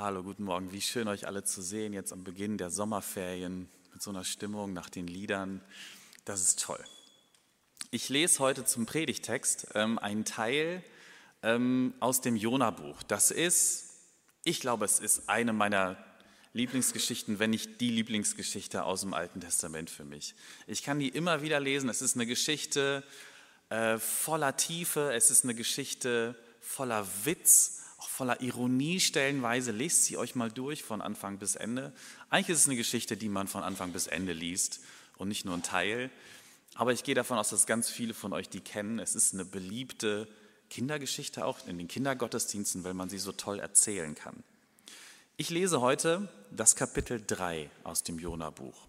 Hallo, guten Morgen. Wie schön euch alle zu sehen, jetzt am Beginn der Sommerferien mit so einer Stimmung nach den Liedern. Das ist toll. Ich lese heute zum Predigtext ähm, einen Teil ähm, aus dem Jona-Buch. Das ist, ich glaube, es ist eine meiner Lieblingsgeschichten, wenn nicht die Lieblingsgeschichte aus dem Alten Testament für mich. Ich kann die immer wieder lesen. Es ist eine Geschichte äh, voller Tiefe, es ist eine Geschichte voller Witz voller Ironie stellenweise. Lest sie euch mal durch von Anfang bis Ende. Eigentlich ist es eine Geschichte, die man von Anfang bis Ende liest und nicht nur ein Teil. Aber ich gehe davon aus, dass ganz viele von euch die kennen. Es ist eine beliebte Kindergeschichte auch in den Kindergottesdiensten, weil man sie so toll erzählen kann. Ich lese heute das Kapitel 3 aus dem Jona-Buch.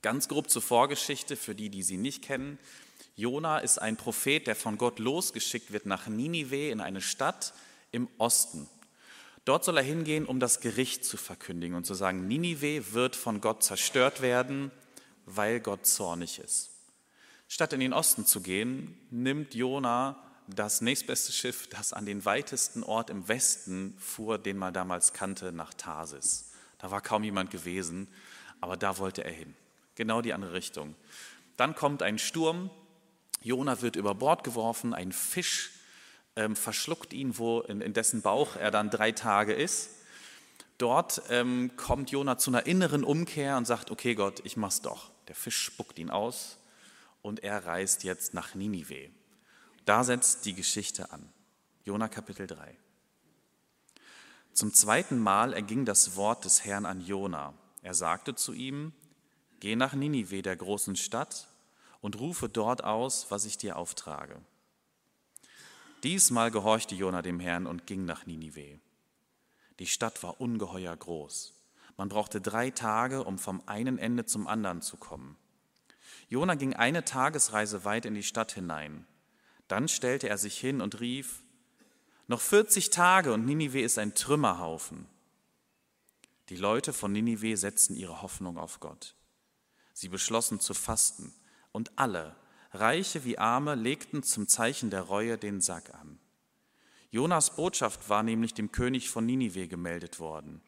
Ganz grob zur Vorgeschichte für die, die sie nicht kennen. Jona ist ein Prophet, der von Gott losgeschickt wird nach Ninive in eine Stadt, im Osten. Dort soll er hingehen, um das Gericht zu verkündigen und zu sagen, Ninive wird von Gott zerstört werden, weil Gott zornig ist. Statt in den Osten zu gehen, nimmt Jona das nächstbeste Schiff, das an den weitesten Ort im Westen fuhr, den man damals kannte, nach Tarsis. Da war kaum jemand gewesen, aber da wollte er hin. Genau die andere Richtung. Dann kommt ein Sturm, Jona wird über Bord geworfen, ein Fisch ähm, verschluckt ihn, wo in, in, dessen Bauch er dann drei Tage ist. Dort ähm, kommt Jona zu einer inneren Umkehr und sagt, okay Gott, ich mach's doch. Der Fisch spuckt ihn aus und er reist jetzt nach Ninive. Da setzt die Geschichte an. Jona Kapitel 3. Zum zweiten Mal erging das Wort des Herrn an Jona. Er sagte zu ihm, Geh nach Ninive, der großen Stadt, und rufe dort aus, was ich dir auftrage. Diesmal gehorchte Jona dem Herrn und ging nach Ninive. Die Stadt war ungeheuer groß. Man brauchte drei Tage, um vom einen Ende zum anderen zu kommen. Jona ging eine Tagesreise weit in die Stadt hinein. Dann stellte er sich hin und rief, noch 40 Tage und Ninive ist ein Trümmerhaufen. Die Leute von Ninive setzten ihre Hoffnung auf Gott. Sie beschlossen zu fasten und alle, Reiche wie Arme legten zum Zeichen der Reue den Sack an. Jonas Botschaft war nämlich dem König von Ninive gemeldet worden.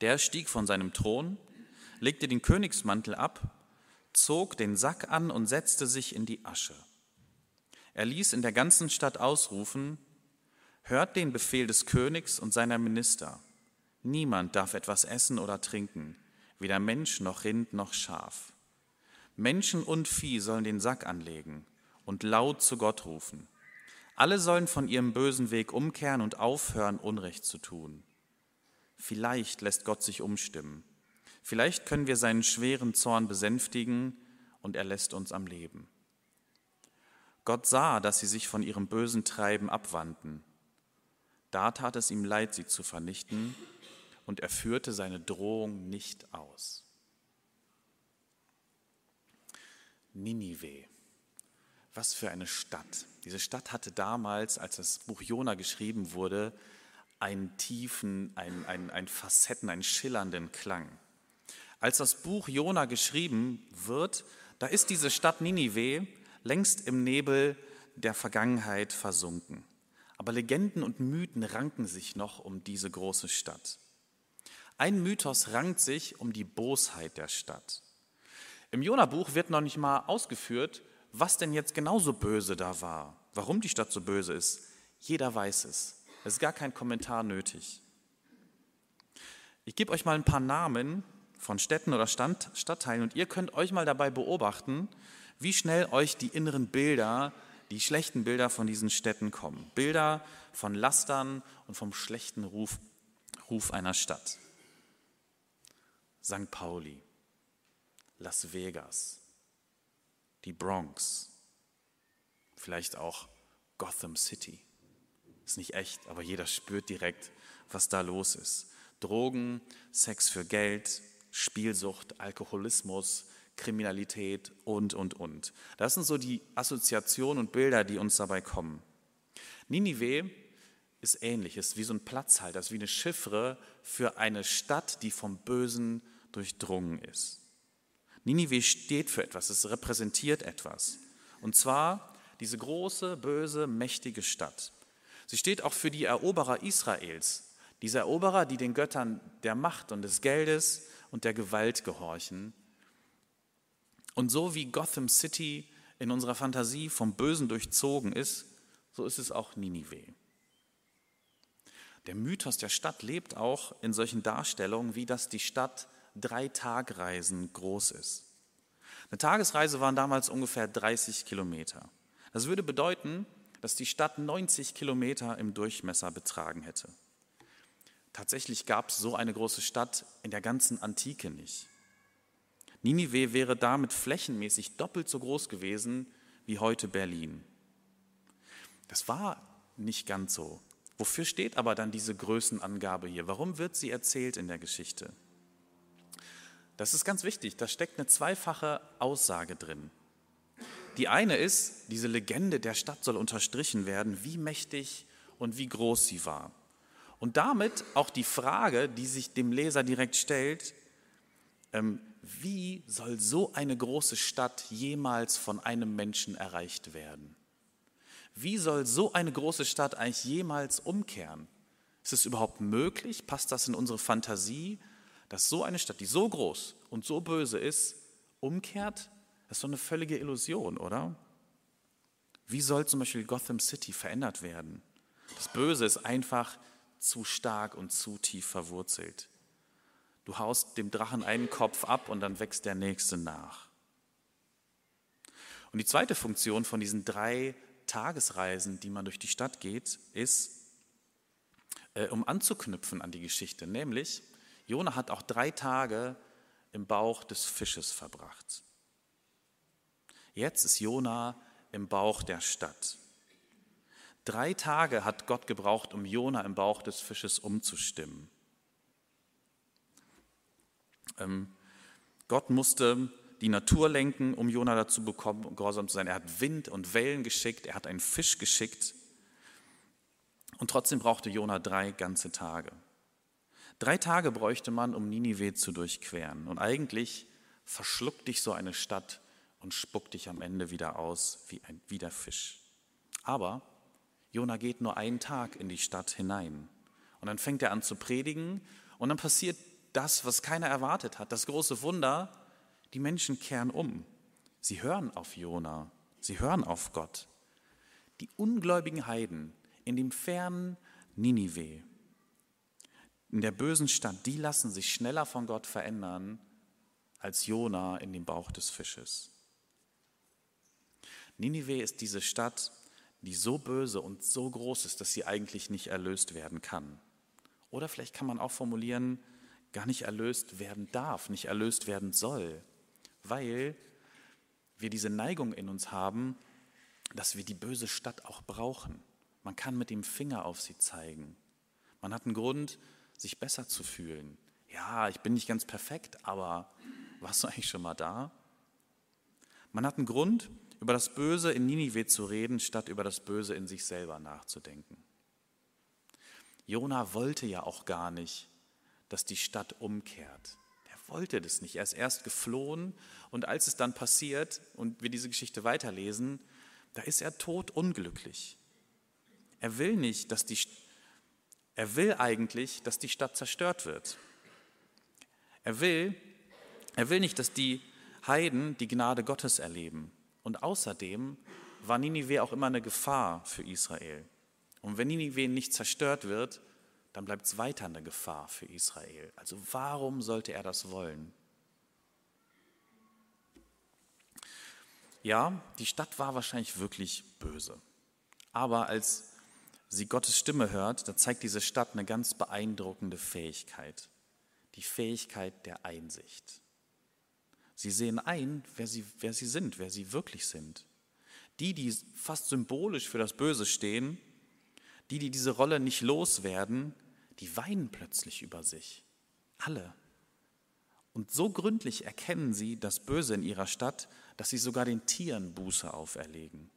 Der stieg von seinem Thron, legte den Königsmantel ab, zog den Sack an und setzte sich in die Asche. Er ließ in der ganzen Stadt ausrufen, hört den Befehl des Königs und seiner Minister. Niemand darf etwas essen oder trinken, weder Mensch noch Rind noch Schaf. Menschen und Vieh sollen den Sack anlegen und laut zu Gott rufen. Alle sollen von ihrem bösen Weg umkehren und aufhören, Unrecht zu tun. Vielleicht lässt Gott sich umstimmen. Vielleicht können wir seinen schweren Zorn besänftigen und er lässt uns am Leben. Gott sah, dass sie sich von ihrem bösen Treiben abwandten. Da tat es ihm leid, sie zu vernichten, und er führte seine Drohung nicht aus. Ninive. Was für eine Stadt. Diese Stadt hatte damals, als das Buch Jona geschrieben wurde, einen tiefen, einen, einen, einen Facetten, einen schillernden Klang. Als das Buch Jona geschrieben wird, da ist diese Stadt Ninive längst im Nebel der Vergangenheit versunken. Aber Legenden und Mythen ranken sich noch um diese große Stadt. Ein Mythos rankt sich um die Bosheit der Stadt. Im Jona-Buch wird noch nicht mal ausgeführt, was denn jetzt genauso böse da war, warum die Stadt so böse ist. Jeder weiß es. Es ist gar kein Kommentar nötig. Ich gebe euch mal ein paar Namen von Städten oder Stand, Stadtteilen und ihr könnt euch mal dabei beobachten, wie schnell euch die inneren Bilder, die schlechten Bilder von diesen Städten kommen. Bilder von Lastern und vom schlechten Ruf, Ruf einer Stadt. St. Pauli, Las Vegas, die Bronx, vielleicht auch Gotham City. Ist nicht echt, aber jeder spürt direkt, was da los ist. Drogen, Sex für Geld, Spielsucht, Alkoholismus, Kriminalität und, und, und. Das sind so die Assoziationen und Bilder, die uns dabei kommen. Ninive ist ähnlich, ist wie so ein Platzhalter, ist wie eine Chiffre für eine Stadt, die vom Bösen durchdrungen ist. Ninive steht für etwas, es repräsentiert etwas. Und zwar diese große, böse, mächtige Stadt. Sie steht auch für die Eroberer Israels, Diese Eroberer, die den Göttern der Macht und des Geldes und der Gewalt gehorchen. Und so wie Gotham City in unserer Fantasie vom Bösen durchzogen ist, so ist es auch Ninive. Der Mythos der Stadt lebt auch in solchen Darstellungen, wie dass die Stadt drei Tagreisen groß ist. Eine Tagesreise waren damals ungefähr 30 Kilometer. Das würde bedeuten, dass die Stadt 90 Kilometer im Durchmesser betragen hätte. Tatsächlich gab es so eine große Stadt in der ganzen Antike nicht. Ninive wäre damit flächenmäßig doppelt so groß gewesen wie heute Berlin. Das war nicht ganz so. Wofür steht aber dann diese Größenangabe hier? Warum wird sie erzählt in der Geschichte? Das ist ganz wichtig, da steckt eine zweifache Aussage drin. Die eine ist, diese Legende der Stadt soll unterstrichen werden, wie mächtig und wie groß sie war. Und damit auch die Frage, die sich dem Leser direkt stellt, ähm, wie soll so eine große Stadt jemals von einem Menschen erreicht werden? Wie soll so eine große Stadt eigentlich jemals umkehren? Ist es überhaupt möglich? Passt das in unsere Fantasie, dass so eine Stadt, die so groß und so böse ist, umkehrt? Das ist doch eine völlige Illusion, oder? Wie soll zum Beispiel Gotham City verändert werden? Das Böse ist einfach zu stark und zu tief verwurzelt. Du haust dem Drachen einen Kopf ab und dann wächst der nächste nach. Und die zweite Funktion von diesen drei Tagesreisen, die man durch die Stadt geht, ist, äh, um anknüpfen an die Geschichte. Nämlich, Jona hat auch drei Tage im Bauch des Fisches verbracht. Jetzt ist Jona im Bauch der Stadt. Drei Tage hat Gott gebraucht, um Jona im Bauch des Fisches umzustimmen. Ähm, Gott musste die Natur lenken, um Jona dazu bekommen, gehorsam zu sein. Er hat Wind und Wellen geschickt, er hat einen Fisch geschickt. Und trotzdem brauchte Jona drei ganze Tage. Drei Tage bräuchte man, um Ninive zu durchqueren. Und eigentlich verschluckt dich so eine Stadt und spuckt dich am Ende wieder aus wie, ein, wie der Fisch. Aber Jona geht nur einen Tag in die Stadt hinein. Und dann fängt er an zu predigen und dann passiert das, was keiner erwartet hat, das große Wunder, die Menschen kehren um. Sie hören auf Jona, sie hören auf Gott. Die ungläubigen Heiden in dem fernen Ninive, in der bösen Stadt, die lassen sich schneller von Gott verändern als Jona in dem Bauch des Fisches. Ninive ist diese Stadt, die so böse und so groß ist, dass sie eigentlich nicht erlöst werden kann. Oder vielleicht kann man auch formulieren, gar nicht erlöst werden darf, nicht erlöst werden soll, weil wir diese Neigung in uns haben, dass wir die böse Stadt auch brauchen. Man kann mit dem Finger auf sie zeigen. Man hat einen Grund, sich besser zu fühlen. Ja, ich bin nicht ganz perfekt, aber warst du eigentlich schon mal da? Man hat einen Grund, über das Böse in Ninive zu reden, statt über das Böse in sich selber nachzudenken. Jona wollte ja auch gar nicht, dass die Stadt umkehrt. Er wollte das nicht. Er ist erst geflohen und als es dann passiert und wir diese Geschichte weiterlesen, da ist er totunglücklich. Er will nicht, dass die er will eigentlich, dass die Stadt zerstört wird. Er will, er will nicht, dass die Heiden die Gnade Gottes erleben. Und außerdem war Ninive auch immer eine Gefahr für Israel. Und wenn Ninive nicht zerstört wird, dann bleibt es weiter eine Gefahr für Israel. Also warum sollte er das wollen? Ja, die Stadt war wahrscheinlich wirklich böse. Aber als sie Gottes Stimme hört, da zeigt diese Stadt eine ganz beeindruckende Fähigkeit. Die Fähigkeit der Einsicht. Sie sehen ein, wer sie, wer sie sind, wer sie wirklich sind. Die, die fast symbolisch für das Böse stehen, die, die diese Rolle nicht loswerden, die weinen plötzlich über sich. Alle. Und so gründlich erkennen sie das Böse in ihrer Stadt, dass sie sogar den Tieren Buße auferlegen.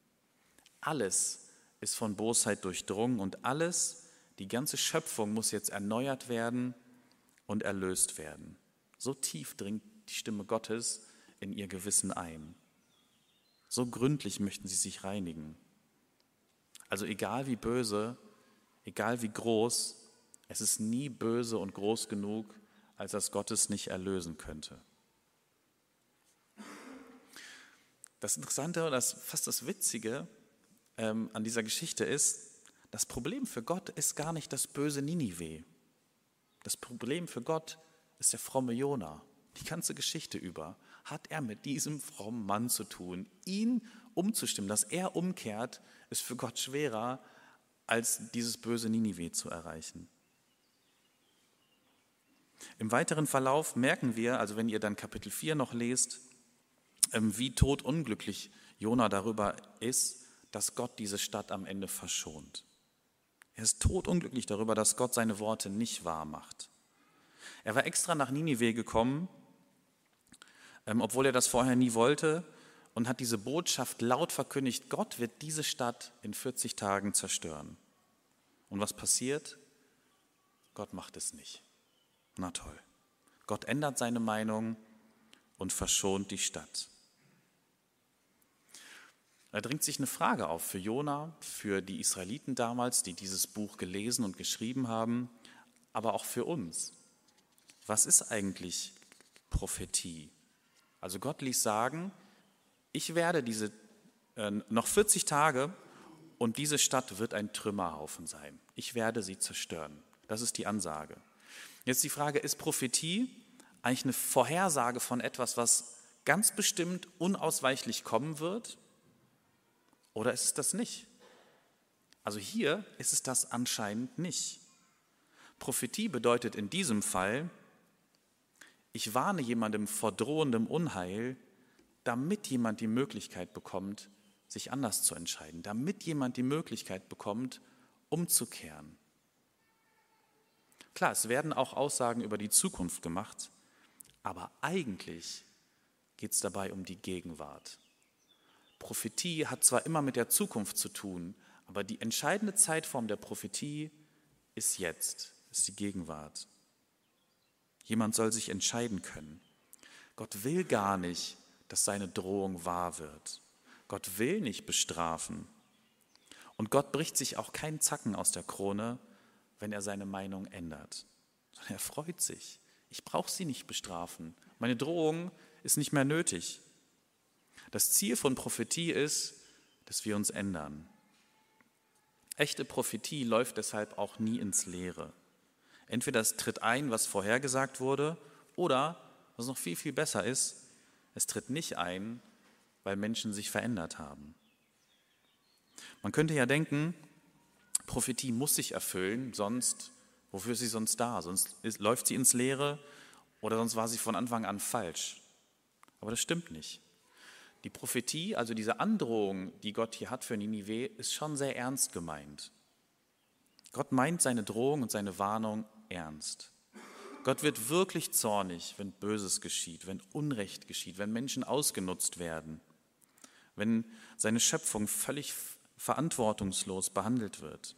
Alles ist von Bosheit durchdrungen und alles, die ganze Schöpfung muss jetzt erneuert werden und erlöst werden. So tief dringt die Stimme Gottes in ihr Gewissen ein. So gründlich möchten sie sich reinigen. Also egal wie böse, egal wie groß Es ist nie böse und groß genug, als dass Gott es nicht erlösen könnte. Das Interessante das, fast das Witzige ähm, an dieser Geschichte ist, das Problem für Gott ist gar nicht das böse Ninive. Das Problem für Gott ist der fromme Jona. Die ganze Geschichte über hat er mit diesem frommen Mann zu tun. Ihn umzustimmen, dass er umkehrt, ist für Gott schwerer, als dieses böse Ninive zu erreichen. Im weiteren Verlauf merken wir, also wenn ihr dann Kapitel 4 noch lest, ähm, wie todunglücklich Jona darüber ist, dass Gott diese Stadt am Ende verschont. Er ist todunglücklich darüber, dass Gott seine Worte nicht wahr macht. Er war extra nach Ninive gekommen, ähm, obwohl er das vorher nie wollte, und hat diese Botschaft laut verkündigt, Gott wird diese Stadt in 40 Tagen zerstören. Und was passiert? Gott macht es nicht. Na toll. Gott ändert seine Meinung und verschont die Stadt. Da dringt sich eine Frage auf für Jona, für die Israeliten damals, die dieses Buch gelesen und geschrieben haben, aber auch für uns. Was ist eigentlich Prophetie? Also Gott ließ sagen, ich werde diese äh, noch 40 Tage und diese Stadt wird ein Trümmerhaufen sein. Ich werde sie zerstören. Das ist die Ansage. Jetzt die Frage, ist Prophetie eigentlich eine Vorhersage von etwas, was ganz bestimmt unausweichlich kommen wird? Oder ist es das nicht? Also hier ist es das anscheinend nicht. Prophetie bedeutet in diesem Fall, ich warne jemandem vor drohendem Unheil, damit jemand die Möglichkeit bekommt, sich anders zu entscheiden, damit jemand die Möglichkeit bekommt, umzukehren. Klar, es werden auch Aussagen über die Zukunft gemacht, aber eigentlich geht es dabei um die Gegenwart. Prophetie hat zwar immer mit der Zukunft zu tun, aber die entscheidende Zeitform der Prophetie ist jetzt, ist die Gegenwart. Jemand soll sich entscheiden können. Gott will gar nicht, dass seine Drohung wahr wird. Gott will nicht bestrafen. Und Gott bricht sich auch keinen Zacken aus der Krone, wenn er seine Meinung ändert. Sondern er freut sich. Ich brauche sie nicht bestrafen. Meine Drohung ist nicht mehr nötig. Das Ziel von Prophetie ist, dass wir uns ändern. Echte Prophetie läuft deshalb auch nie ins Leere. Entweder es tritt ein, was vorhergesagt wurde, oder, was noch viel, viel besser ist, es tritt nicht ein, weil Menschen sich verändert haben. Man könnte ja denken, Prophetie muss sich erfüllen, sonst, wofür ist sie sonst da? Sonst ist, läuft sie ins Leere oder sonst war sie von Anfang an falsch. Aber das stimmt nicht. Die Prophetie, also diese Androhung, die Gott hier hat für Ninive, ist schon sehr ernst gemeint. Gott meint seine Drohung und seine Warnung ernst. Gott wird wirklich zornig, wenn Böses geschieht, wenn Unrecht geschieht, wenn Menschen ausgenutzt werden, wenn seine Schöpfung völlig verantwortungslos behandelt wird.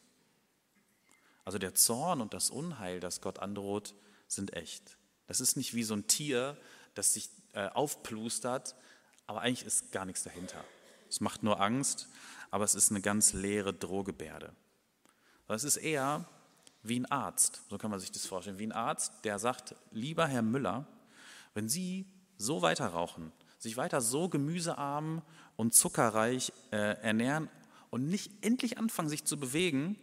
Also der Zorn und das Unheil, das Gott androht, sind echt. Das ist nicht wie so ein Tier, das sich äh, aufplustert, aber eigentlich ist gar nichts dahinter. Es macht nur Angst, aber es ist eine ganz leere Drohgebärde. Es ist eher wie ein Arzt, so kann man sich das vorstellen, wie ein Arzt, der sagt, lieber Herr Müller, wenn Sie so weiter rauchen, sich weiter so gemüsearm und zuckerreich äh, ernähren und nicht endlich anfangen, sich zu bewegen,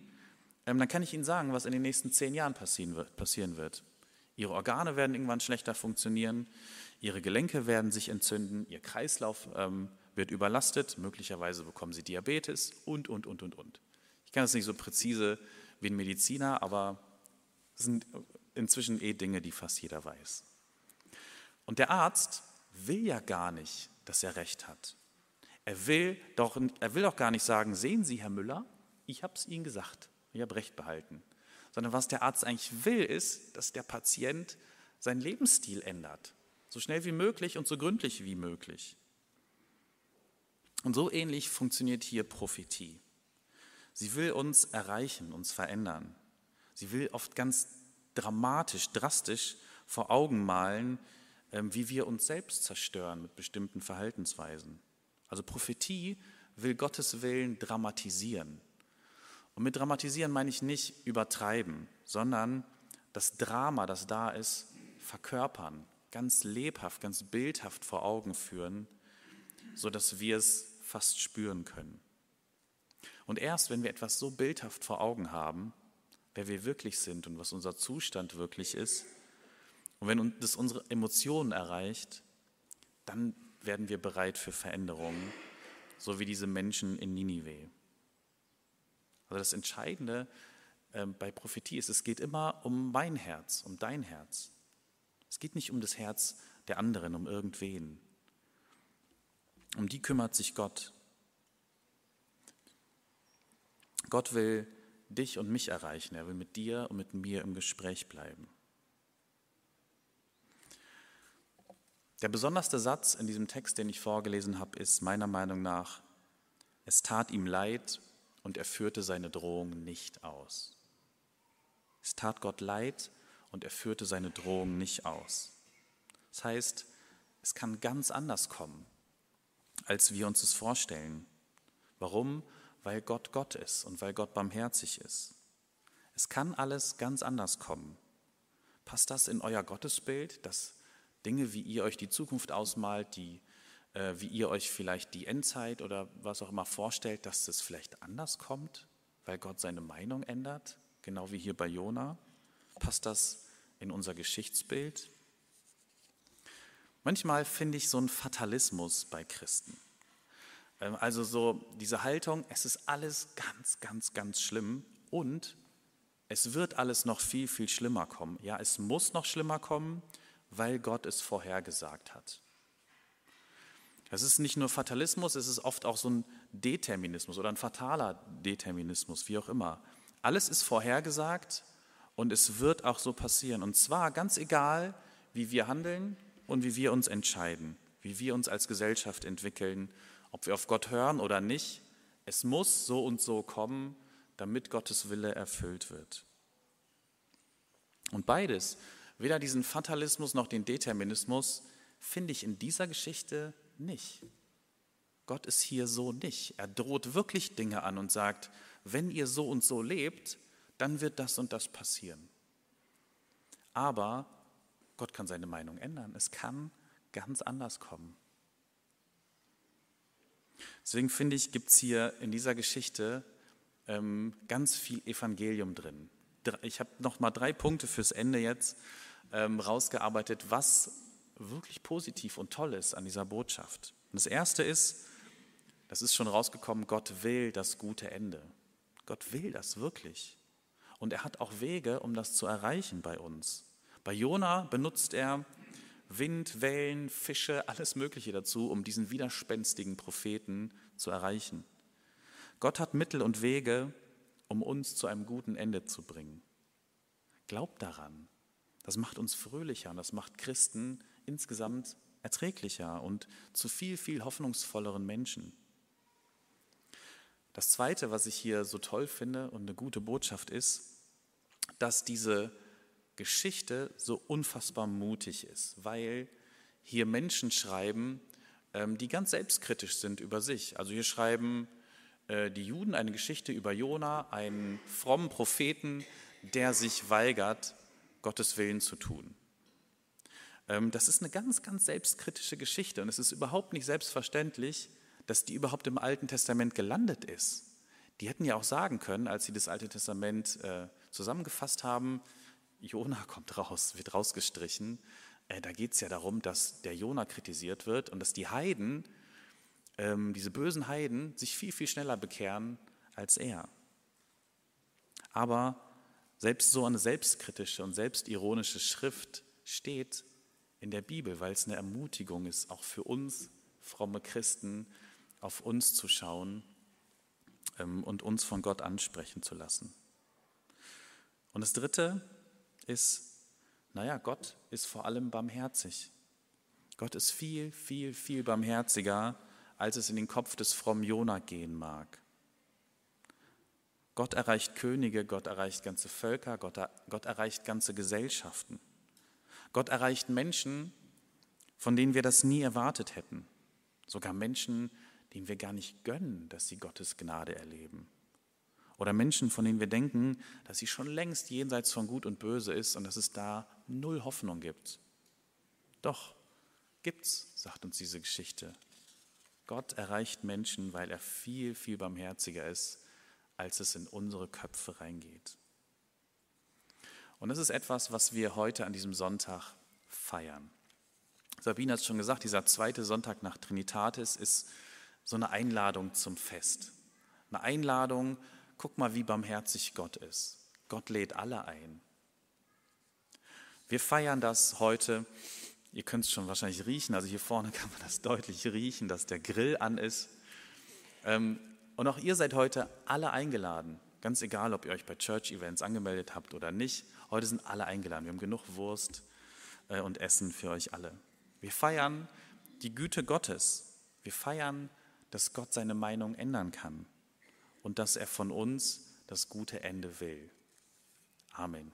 ähm, dann kann ich Ihnen sagen, was in den nächsten zehn Jahren passieren wird, passieren wird. Ihre Organe werden irgendwann schlechter funktionieren, Ihre Gelenke werden sich entzünden, Ihr Kreislauf ähm, wird überlastet, möglicherweise bekommen Sie Diabetes und, und, und, und, und. Ich kann das nicht so präzise wie ein Mediziner, aber es sind inzwischen eh Dinge, die fast jeder weiß. Und der Arzt will ja gar nicht, dass er recht hat. Er will doch, er will doch gar nicht sagen, sehen Sie, Herr Müller, ich habe es Ihnen gesagt, ich habe Recht behalten. Sondern was der Arzt eigentlich will, ist, dass der Patient seinen Lebensstil ändert. So schnell wie möglich und so gründlich wie möglich. Und so ähnlich funktioniert hier Prophetie. Sie will uns erreichen, uns verändern. Sie will oft ganz dramatisch, drastisch vor Augen malen, ähm, wie wir uns selbst zerstören mit bestimmten Verhaltensweisen. Also Prophetie will Gottes Willen dramatisieren. Und mit dramatisieren meine ich nicht übertreiben, sondern das Drama, das da ist, verkörpern, ganz lebhaft, ganz bildhaft vor Augen führen, sodass wir es fast spüren können. Und erst wenn wir etwas so bildhaft vor Augen haben, wer wir wirklich sind und was unser Zustand wirklich ist, und wenn das unsere Emotionen erreicht, dann werden wir bereit für Veränderungen, so wie diese Menschen in Ninive. Also das Entscheidende äh, bei Prophetie ist, es geht immer um mein Herz, um dein Herz. Es geht nicht um das Herz der anderen, um irgendwen. Um die kümmert sich Gott. Gott will dich und mich erreichen. Er will mit dir und mit mir im Gespräch bleiben. Der besonderste Satz in diesem Text, den ich vorgelesen habe, ist meiner Meinung nach, es tat ihm leid und er führte seine Drohung nicht aus. Es tat Gott leid und er führte seine Drohung nicht aus. Das heißt, es kann ganz anders kommen, als wir uns es vorstellen. Warum? Weil Gott Gott ist und weil Gott barmherzig ist. Es kann alles ganz anders kommen. Passt das in euer Gottesbild, dass Dinge, wie ihr euch die Zukunft ausmalt, die, wie ihr euch vielleicht die Endzeit oder was auch immer vorstellt, dass das vielleicht anders kommt, weil Gott seine Meinung ändert, genau wie hier bei Jona? Passt das in unser Geschichtsbild? Manchmal finde ich so einen Fatalismus bei Christen. Ähm, also so diese Haltung, es ist alles ganz, ganz, ganz schlimm und es wird alles noch viel, viel schlimmer kommen. Ja, es muss noch schlimmer kommen, weil Gott es vorhergesagt hat. Das ist nicht nur Fatalismus, es ist oft auch so ein Determinismus oder ein fataler Determinismus, wie auch immer. Alles ist vorhergesagt und es wird auch so passieren. Und zwar ganz egal, wie wir handeln und wie wir uns entscheiden, wie wir uns als Gesellschaft entwickeln, ob wir auf Gott hören oder nicht. Es muss so und so kommen, damit Gottes Wille erfüllt wird. Und beides, weder diesen Fatalismus noch den Determinismus, finde ich in dieser Geschichte nicht. Gott ist hier so nicht. Er droht wirklich Dinge an und sagt, wenn ihr so und so lebt, dann wird das und das passieren. Aber Gott kann seine Meinung ändern. Es kann ganz anders kommen. Deswegen finde ich, gibt es hier in dieser Geschichte ähm, ganz viel Evangelium drin. Ich habe noch mal drei Punkte fürs Ende jetzt ähm, rausgearbeitet, was wirklich positiv und toll ist an dieser Botschaft. Und das erste ist, das ist schon rausgekommen, Gott will das gute Ende. Gott will das wirklich. Und er hat auch Wege, um das zu erreichen bei uns. Bei Jona benutzt er Wind, Wellen, Fische, alles Mögliche dazu, um diesen widerspenstigen Propheten zu erreichen. Gott hat Mittel und Wege, um uns zu einem guten Ende zu bringen. Glaubt daran. Das macht uns fröhlicher und das macht Christen insgesamt erträglicher und zu viel, viel hoffnungsvolleren Menschen. Das Zweite, was ich hier so toll finde und eine gute Botschaft ist, dass diese Geschichte so unfassbar mutig ist, weil hier Menschen schreiben, ähm, die ganz selbstkritisch sind über sich. Also hier schreiben äh, die Juden eine Geschichte über Jona, einen frommen Propheten, der sich weigert, Gottes Willen zu tun. Ähm, das ist eine ganz, ganz selbstkritische Geschichte und es ist überhaupt nicht selbstverständlich, dass die überhaupt im Alten Testament gelandet ist. Die hätten ja auch sagen können, als sie das Alte Testament äh, zusammengefasst haben, Jona kommt raus, wird rausgestrichen. Äh, da geht es ja darum, dass der Jona kritisiert wird und dass die Heiden, ähm, diese bösen Heiden, sich viel, viel schneller bekehren als er. Aber selbst so eine selbstkritische und selbstironische Schrift steht in der Bibel, weil es eine Ermutigung ist, auch für uns fromme Christen, auf uns zu schauen ähm, und uns von Gott ansprechen zu lassen. Und das Dritte ist, naja, Gott ist vor allem barmherzig. Gott ist viel, viel, viel barmherziger, als es in den Kopf des frommen Jona gehen mag. Gott erreicht Könige, Gott erreicht ganze Völker, Gott, Gott erreicht ganze Gesellschaften. Gott erreicht Menschen, von denen wir das nie erwartet hätten. Sogar Menschen, denen wir gar nicht gönnen, dass sie Gottes Gnade erleben. Oder Menschen, von denen wir denken, dass sie schon längst jenseits von Gut und Böse ist und dass es da null Hoffnung gibt. Doch, gibt's, sagt uns diese Geschichte. Gott erreicht Menschen, weil er viel, viel barmherziger ist, als es in unsere Köpfe reingeht. Und das ist etwas, was wir heute an diesem Sonntag feiern. Sabine hat es schon gesagt, dieser zweite Sonntag nach Trinitatis ist so eine Einladung zum Fest. Eine Einladung, guck mal, wie barmherzig Gott ist. Gott lädt alle ein. Wir feiern das heute. Ihr könnt es schon wahrscheinlich riechen. Also hier vorne kann man das deutlich riechen, dass der Grill an ist. Ähm, und auch ihr seid heute alle eingeladen. Ganz egal, ob ihr euch bei Church Events angemeldet habt oder nicht. Heute sind alle eingeladen. Wir haben genug Wurst äh, und Essen für euch alle. Wir feiern die Güte Gottes. Wir feiern, dass Gott seine Meinung ändern kann und dass er von uns das gute Ende will. Amen.